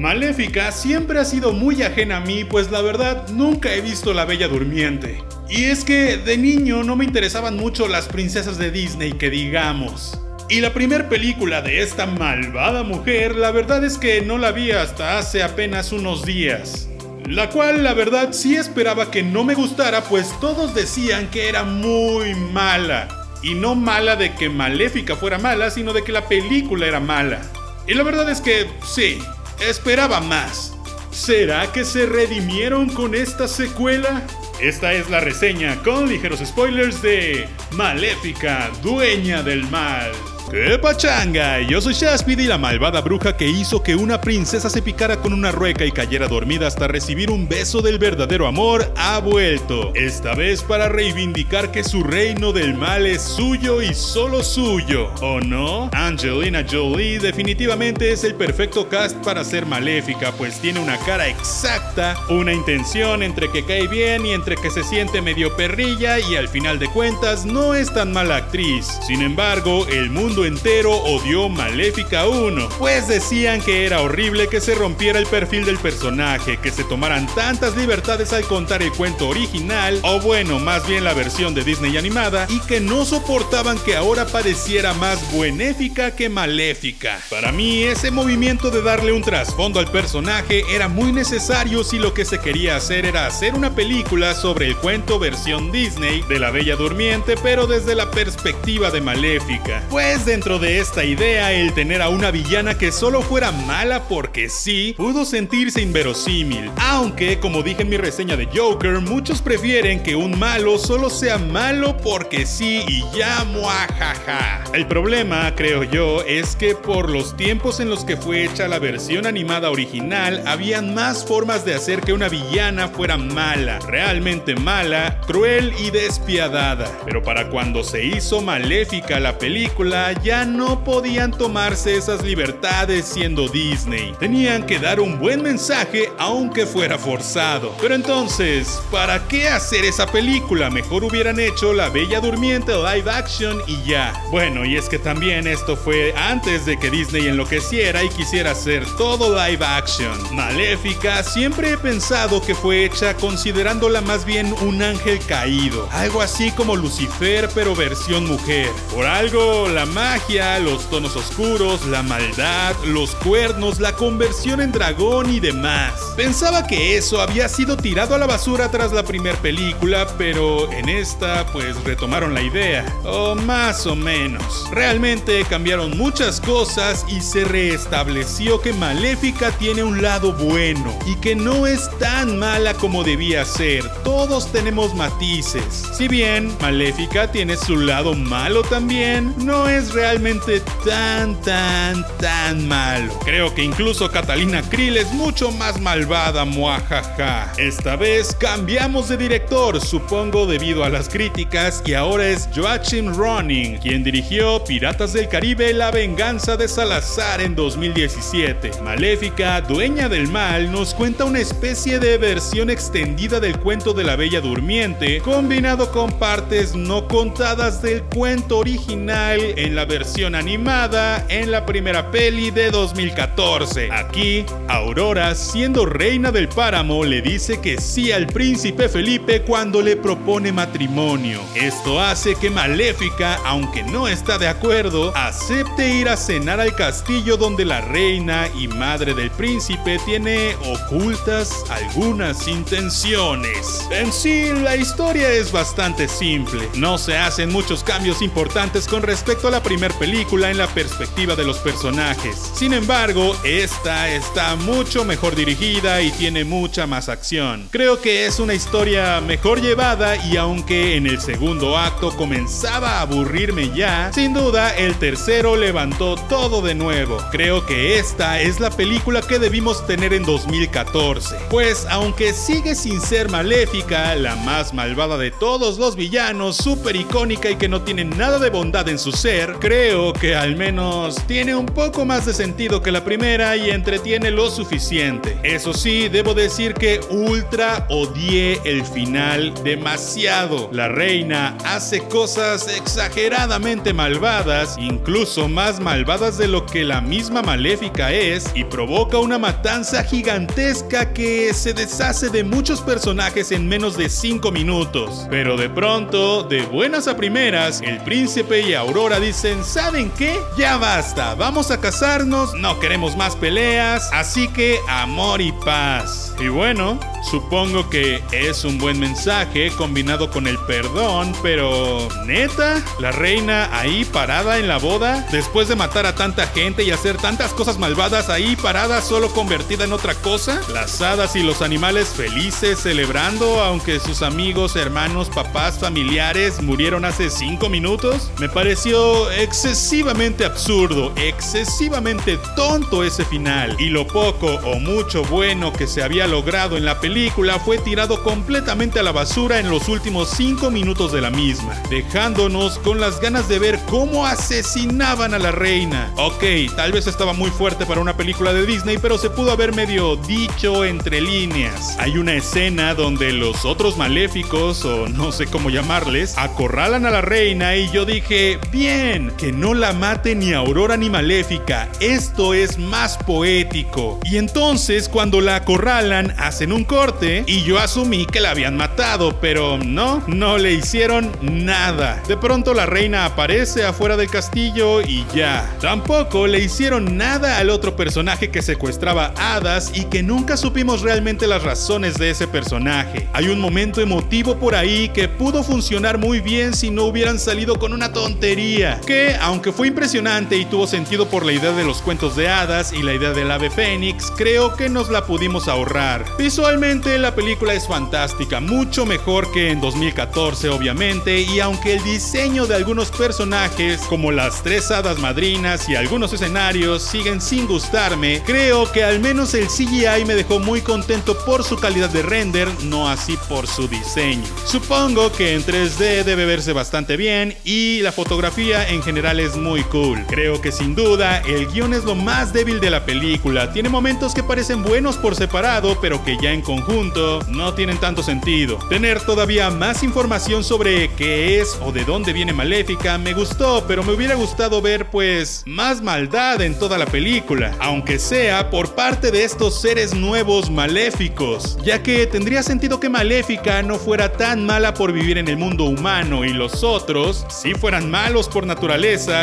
Maléfica siempre ha sido muy ajena a mí, pues la verdad nunca he visto La Bella Durmiente. Y es que de niño no me interesaban mucho las princesas de Disney, que digamos. Y la primera película de esta malvada mujer, la verdad es que no la vi hasta hace apenas unos días. La cual la verdad sí esperaba que no me gustara, pues todos decían que era muy mala. Y no mala de que Maléfica fuera mala, sino de que la película era mala. Y la verdad es que sí, esperaba más. ¿Será que se redimieron con esta secuela? Esta es la reseña con ligeros spoilers de Maléfica, dueña del mal. ¡Qué pachanga! Yo soy Shaspid y la malvada bruja que hizo que una princesa se picara con una rueca y cayera dormida hasta recibir un beso del verdadero amor ha vuelto. Esta vez para reivindicar que su reino del mal es suyo y solo suyo. ¿O no? Angelina Jolie definitivamente es el perfecto cast para ser maléfica, pues tiene una cara exacta, una intención entre que cae bien y entre que se siente medio perrilla y al final de cuentas no es tan mala actriz. Sin embargo, el mundo entero odió Maléfica 1, pues decían que era horrible que se rompiera el perfil del personaje, que se tomaran tantas libertades al contar el cuento original, o bueno, más bien la versión de Disney animada, y que no soportaban que ahora pareciera más buenéfica que maléfica. Para mí, ese movimiento de darle un trasfondo al personaje era muy necesario si lo que se quería hacer era hacer una película sobre el cuento versión Disney de la Bella Durmiente, pero desde la perspectiva de Maléfica. Pues dentro de esta idea, el tener a una villana que solo fuera mala porque sí, pudo sentirse inverosímil. Aunque, como dije en mi reseña de Joker, muchos prefieren que un malo solo sea malo porque sí y ya muajaja. El problema, creo yo, es que por los tiempos en los que fue hecha la versión animada original, habían más formas de hacer que una villana fuera mala, realmente mala, cruel y despiadada. Pero para cuando se hizo maléfica la película, ya no podían tomarse esas libertades siendo Disney. Tenían que dar un buen mensaje aunque fuera forzado. Pero entonces, ¿para qué hacer esa película? Mejor hubieran hecho La Bella Durmiente live action y ya. Bueno, y es que también esto fue antes de que Disney enloqueciera y quisiera hacer todo live action. Maléfica siempre he pensado que fue hecha considerándola más bien un ángel caído. Algo así como Lucifer pero versión mujer. Por algo, la magia, los tonos oscuros, la maldad, los cuernos, la conversión en dragón y demás. Pensaba que eso había sido tirado a la basura tras la primera película, pero en esta pues retomaron la idea, o más o menos. Realmente cambiaron muchas cosas y se reestableció que Maléfica tiene un lado bueno y que no es tan mala como debía ser. Todos tenemos matices. Si bien Maléfica tiene su lado malo también, no es realmente tan, tan, tan malo. Creo que incluso Catalina Krill es mucho más malvada, muajaja. Esta vez cambiamos de director, supongo debido a las críticas, y ahora es Joachim Ronning, quien dirigió Piratas del Caribe La Venganza de Salazar en 2017. Maléfica, dueña del mal, nos cuenta una especie de versión extendida del cuento de la Bella Durmiente, combinado con partes no contadas del cuento original en la versión animada en la primera peli de 2014. Aquí, Aurora, siendo reina del páramo, le dice que sí al príncipe Felipe cuando le propone matrimonio. Esto hace que Maléfica, aunque no está de acuerdo, acepte ir a cenar al castillo donde la reina y madre del príncipe tiene ocultas algunas intenciones. En sí, la historia es bastante simple. No se hacen muchos cambios importantes con respecto a la primera película en la perspectiva de los personajes. Sin embargo, esta está mucho mejor dirigida y tiene mucha más acción. Creo que es una historia mejor llevada y aunque en el segundo acto comenzaba a aburrirme ya, sin duda el tercero levantó todo de nuevo. Creo que esta es la película que debimos tener en 2014. Pues aunque sigue sin ser maléfica, la más malvada de todos los villanos, súper icónica y que no tiene nada de bondad en su ser, creo que al menos tiene un poco más de sentido que la primera y entretiene lo suficiente. Eso sí, debo decir que ultra odié el final demasiado. La reina hace cosas exageradamente malvadas, incluso más malvadas de lo que la misma maléfica es, y provoca una matanza gigantesca que se deshace de muchos personajes en menos de 5 minutos. Pero de pronto, de buenas a primeras, el príncipe y Aurora dicen, ¿saben qué? Ya basta, vamos a casarnos, no queremos más peleas, así que amor y paz. Y bueno, supongo que es un buen mensaje combinado con el perdón, pero neta, la reina ahí parada en la boda, después de matar a tanta gente y hacer tantas cosas malvadas ahí parada solo convertida en otra cosa, las hadas y los animales felices celebrando aunque sus amigos, hermanos, papás, familiares murieron hace 5 minutos, me pareció excesivamente absurdo, excesivamente tonto ese final y lo poco o mucho bueno que se había logrado en la película fue tirado completamente a la basura en los últimos 5 minutos de la misma, dejándonos con las ganas de ver cómo asesinaban a la reina. Ok, tal vez estaba muy fuerte para una película de Disney, pero se pudo haber medio dicho entre líneas. Hay una escena donde los otros maléficos, o no sé cómo llamarles, acorralan a la reina y yo dije, bien, que no la mate ni Aurora ni Maléfica, esto es más poético. Y entonces cuando la acorralan, hacen un corte y yo asumí que la habían matado, pero no, no le hicieron nada. De pronto la reina aparece afuera del castillo y ya. Tampoco le hicieron nada al otro personaje que secuestraba hadas y que nunca supimos realmente las razones de ese personaje. Hay un momento emotivo por ahí que pudo funcionar muy bien si no hubieran salido con una tontería, que aunque fue impresionante y tuvo sentido por la idea de los cuentos de hadas y la idea del ave fénix, creo que nos la pudimos ahorrar. Visualmente la película es fantástica, mucho mejor que en 2014 obviamente, y aunque el diseño de algunos personajes, como las tres hadas madrinas y algunos escenarios, siguen sin gustarme, creo que al menos el CGI me dejó muy contento por su calidad de render, no así por su diseño. Supongo que en 3D debe verse bastante bien y la fotografía en general es muy cool. Creo que sin duda el guion es lo más débil de la película. Tiene momentos que parecen buenos por separado, pero que ya en conjunto no tienen tanto sentido. Tener todavía más información sobre qué es o de dónde viene Maléfica me gustó, pero me hubiera gustado ver pues más maldad en toda la película, aunque sea por parte de estos seres nuevos maléficos, ya que tendría sentido que Maléfica no fuera tan mala por vivir en el mundo humano y los otros sí fueran malos por naturaleza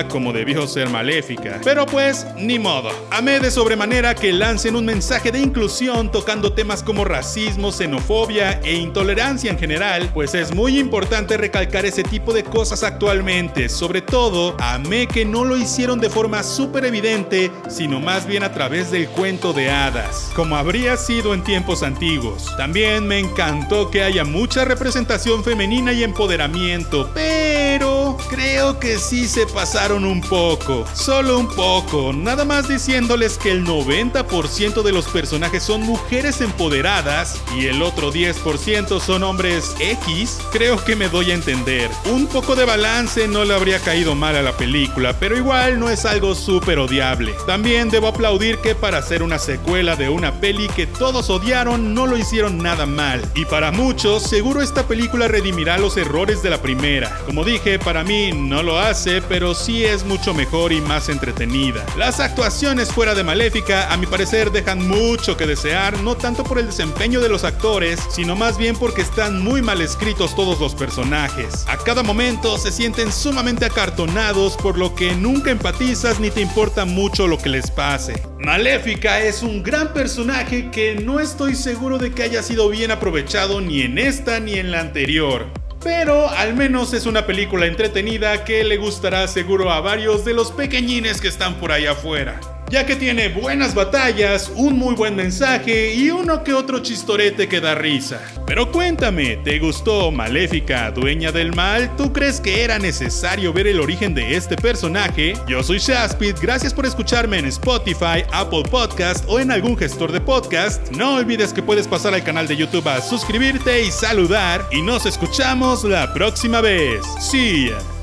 como debió ser Maléfica. Pero pues, ni modo. Amé de sobremanera que lancen un mensaje de inclusión tocando temas como racismo, xenofobia e intolerancia en general, pues es muy importante recalcar ese tipo de cosas actualmente. Sobre todo, amé que no lo hicieron de forma súper evidente, sino más bien a través del cuento de hadas, como habría sido en tiempos antiguos. También me encantó que haya mucha representación femenina y empoderamiento, pero creo que sí se pasaron un poco, solo un poco, nada más diciéndoles que el 90% de los personajes son mujeres empoderadas y el otro 10% son hombres X, creo que me doy a entender. Un poco de balance no le habría caído mal a la película, pero igual no es algo súper odiable. También debo aplaudir que para hacer una secuela de una peli que todos odiaron no lo hicieron nada mal. Y para muchos, seguro esta película redimirá los errores de la primera. Como dije, para mí no lo hace, pero sí es mucho mejor y más entretenida. Las actuaciones fuera de Maléfica, a mi parecer, dejan mucho que desear, no tanto por el desempeño de los actores, sino más bien porque están muy mal escritos todos los personajes. A cada momento se sienten sumamente acartonados, por lo que nunca empatizas ni te importa mucho lo que les pase. Maléfica es un gran personaje que no estoy seguro de que haya sido bien aprovechado ni en esta ni en la anterior. Pero al menos es una película entretenida que le gustará seguro a varios de los pequeñines que están por ahí afuera ya que tiene buenas batallas, un muy buen mensaje y uno que otro chistorete que da risa. Pero cuéntame, ¿te gustó Maléfica, dueña del mal? ¿Tú crees que era necesario ver el origen de este personaje? Yo soy Shaspid, gracias por escucharme en Spotify, Apple Podcast o en algún gestor de podcast. No olvides que puedes pasar al canal de YouTube a suscribirte y saludar y nos escuchamos la próxima vez. Ya.